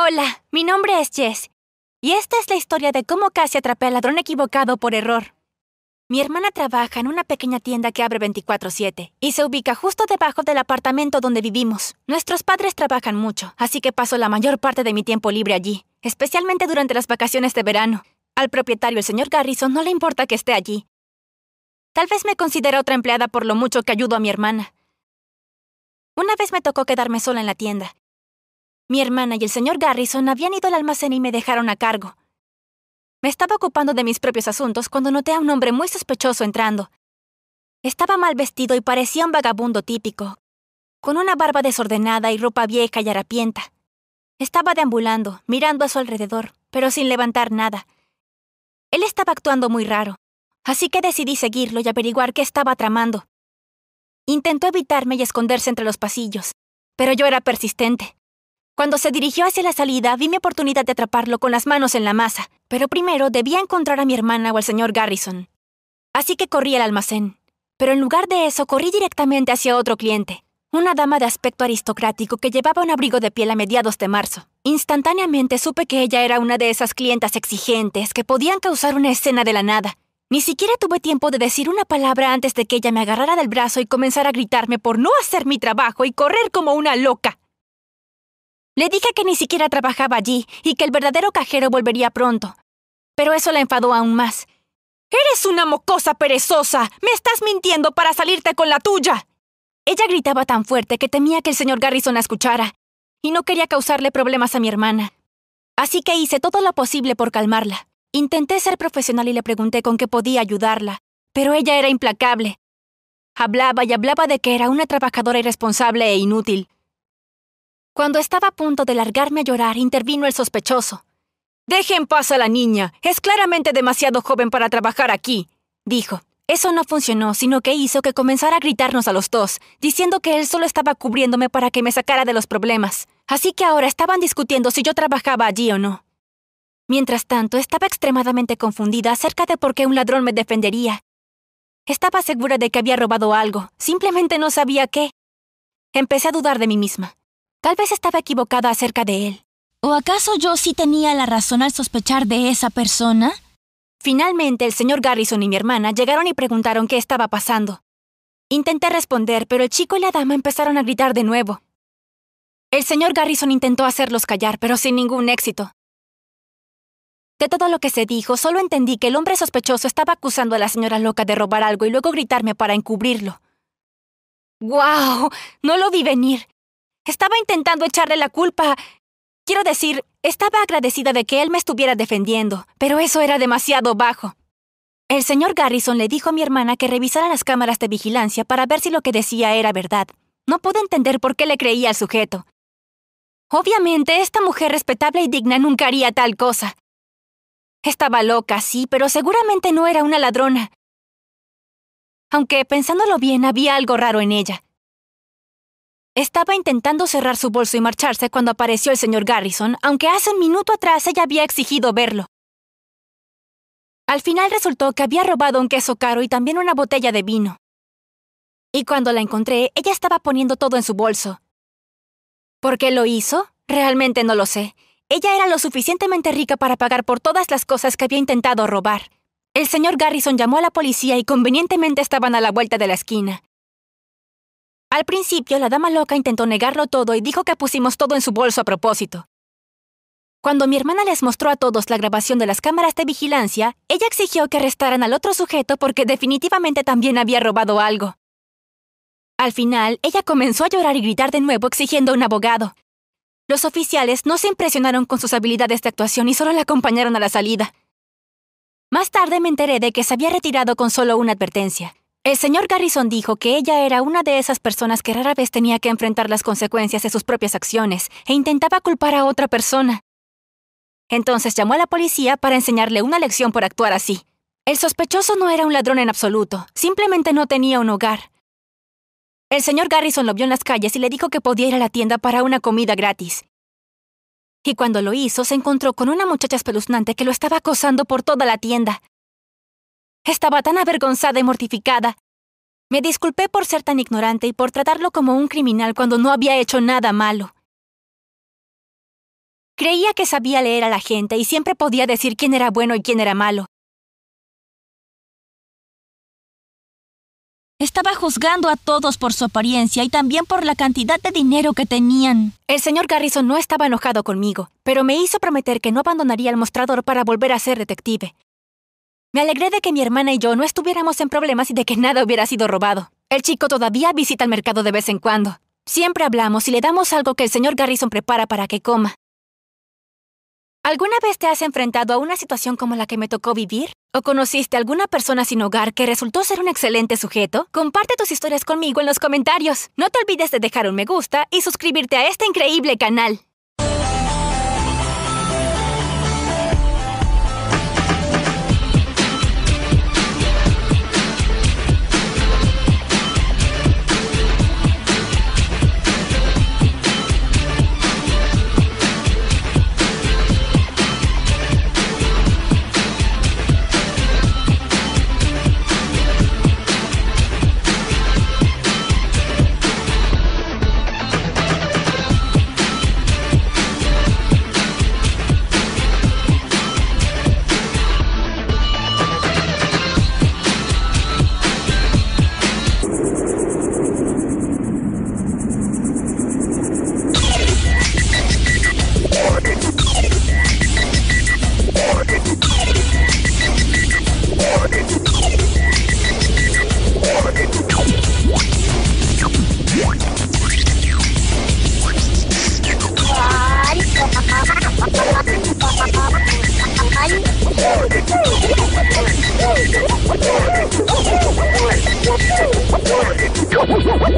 Hola, mi nombre es Jess. Y esta es la historia de cómo casi atrapé al ladrón equivocado por error. Mi hermana trabaja en una pequeña tienda que abre 24/7 y se ubica justo debajo del apartamento donde vivimos. Nuestros padres trabajan mucho, así que paso la mayor parte de mi tiempo libre allí, especialmente durante las vacaciones de verano. Al propietario, el señor Garrison, no le importa que esté allí. Tal vez me considere otra empleada por lo mucho que ayudo a mi hermana. Una vez me tocó quedarme sola en la tienda, mi hermana y el señor Garrison habían ido al almacén y me dejaron a cargo. Me estaba ocupando de mis propios asuntos cuando noté a un hombre muy sospechoso entrando. Estaba mal vestido y parecía un vagabundo típico, con una barba desordenada y ropa vieja y harapienta. Estaba deambulando, mirando a su alrededor, pero sin levantar nada. Él estaba actuando muy raro, así que decidí seguirlo y averiguar qué estaba tramando. Intentó evitarme y esconderse entre los pasillos, pero yo era persistente. Cuando se dirigió hacia la salida, vi mi oportunidad de atraparlo con las manos en la masa, pero primero debía encontrar a mi hermana o al señor Garrison. Así que corrí al almacén. Pero en lugar de eso, corrí directamente hacia otro cliente, una dama de aspecto aristocrático que llevaba un abrigo de piel a mediados de marzo. Instantáneamente supe que ella era una de esas clientas exigentes que podían causar una escena de la nada. Ni siquiera tuve tiempo de decir una palabra antes de que ella me agarrara del brazo y comenzara a gritarme por no hacer mi trabajo y correr como una loca. Le dije que ni siquiera trabajaba allí y que el verdadero cajero volvería pronto. Pero eso la enfadó aún más. ¡Eres una mocosa perezosa! ¡Me estás mintiendo para salirte con la tuya! Ella gritaba tan fuerte que temía que el señor Garrison la escuchara, y no quería causarle problemas a mi hermana. Así que hice todo lo posible por calmarla. Intenté ser profesional y le pregunté con qué podía ayudarla, pero ella era implacable. Hablaba y hablaba de que era una trabajadora irresponsable e inútil. Cuando estaba a punto de largarme a llorar, intervino el sospechoso. Deje en paz a la niña. Es claramente demasiado joven para trabajar aquí, dijo. Eso no funcionó, sino que hizo que comenzara a gritarnos a los dos, diciendo que él solo estaba cubriéndome para que me sacara de los problemas. Así que ahora estaban discutiendo si yo trabajaba allí o no. Mientras tanto, estaba extremadamente confundida acerca de por qué un ladrón me defendería. Estaba segura de que había robado algo, simplemente no sabía qué. Empecé a dudar de mí misma. Tal vez estaba equivocada acerca de él. ¿O acaso yo sí tenía la razón al sospechar de esa persona? Finalmente, el señor Garrison y mi hermana llegaron y preguntaron qué estaba pasando. Intenté responder, pero el chico y la dama empezaron a gritar de nuevo. El señor Garrison intentó hacerlos callar, pero sin ningún éxito. De todo lo que se dijo, solo entendí que el hombre sospechoso estaba acusando a la señora loca de robar algo y luego gritarme para encubrirlo. ¡Guau! No lo vi venir. Estaba intentando echarle la culpa. Quiero decir, estaba agradecida de que él me estuviera defendiendo, pero eso era demasiado bajo. El señor Garrison le dijo a mi hermana que revisara las cámaras de vigilancia para ver si lo que decía era verdad. No pude entender por qué le creía al sujeto. Obviamente, esta mujer respetable y digna nunca haría tal cosa. Estaba loca, sí, pero seguramente no era una ladrona. Aunque, pensándolo bien, había algo raro en ella. Estaba intentando cerrar su bolso y marcharse cuando apareció el señor Garrison, aunque hace un minuto atrás ella había exigido verlo. Al final resultó que había robado un queso caro y también una botella de vino. Y cuando la encontré, ella estaba poniendo todo en su bolso. ¿Por qué lo hizo? Realmente no lo sé. Ella era lo suficientemente rica para pagar por todas las cosas que había intentado robar. El señor Garrison llamó a la policía y convenientemente estaban a la vuelta de la esquina. Al principio, la dama loca intentó negarlo todo y dijo que pusimos todo en su bolso a propósito. Cuando mi hermana les mostró a todos la grabación de las cámaras de vigilancia, ella exigió que arrestaran al otro sujeto porque definitivamente también había robado algo. Al final, ella comenzó a llorar y gritar de nuevo exigiendo un abogado. Los oficiales no se impresionaron con sus habilidades de actuación y solo la acompañaron a la salida. Más tarde me enteré de que se había retirado con solo una advertencia. El señor Garrison dijo que ella era una de esas personas que rara vez tenía que enfrentar las consecuencias de sus propias acciones e intentaba culpar a otra persona. Entonces llamó a la policía para enseñarle una lección por actuar así. El sospechoso no era un ladrón en absoluto, simplemente no tenía un hogar. El señor Garrison lo vio en las calles y le dijo que podía ir a la tienda para una comida gratis. Y cuando lo hizo, se encontró con una muchacha espeluznante que lo estaba acosando por toda la tienda. Estaba tan avergonzada y mortificada. Me disculpé por ser tan ignorante y por tratarlo como un criminal cuando no había hecho nada malo. Creía que sabía leer a la gente y siempre podía decir quién era bueno y quién era malo. Estaba juzgando a todos por su apariencia y también por la cantidad de dinero que tenían. El señor Garrison no estaba enojado conmigo, pero me hizo prometer que no abandonaría el mostrador para volver a ser detective. Me alegré de que mi hermana y yo no estuviéramos en problemas y de que nada hubiera sido robado. El chico todavía visita el mercado de vez en cuando. Siempre hablamos y le damos algo que el señor Garrison prepara para que coma. ¿Alguna vez te has enfrentado a una situación como la que me tocó vivir? ¿O conociste a alguna persona sin hogar que resultó ser un excelente sujeto? Comparte tus historias conmigo en los comentarios. No te olvides de dejar un me gusta y suscribirte a este increíble canal.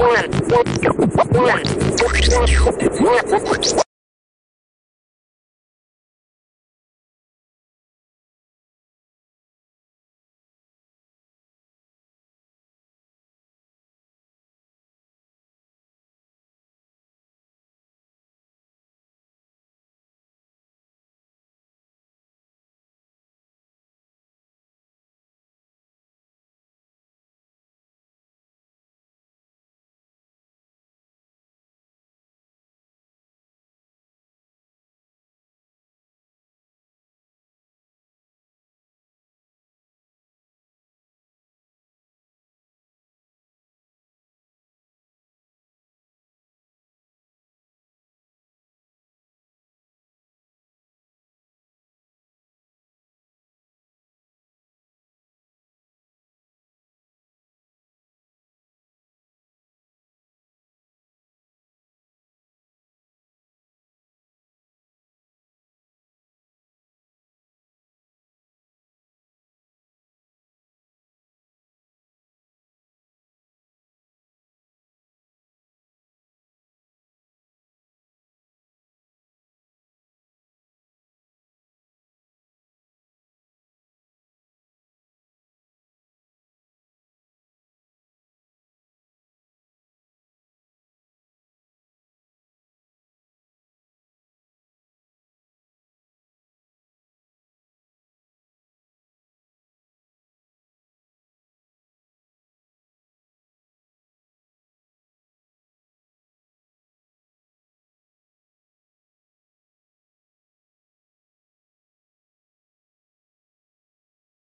One. One. One.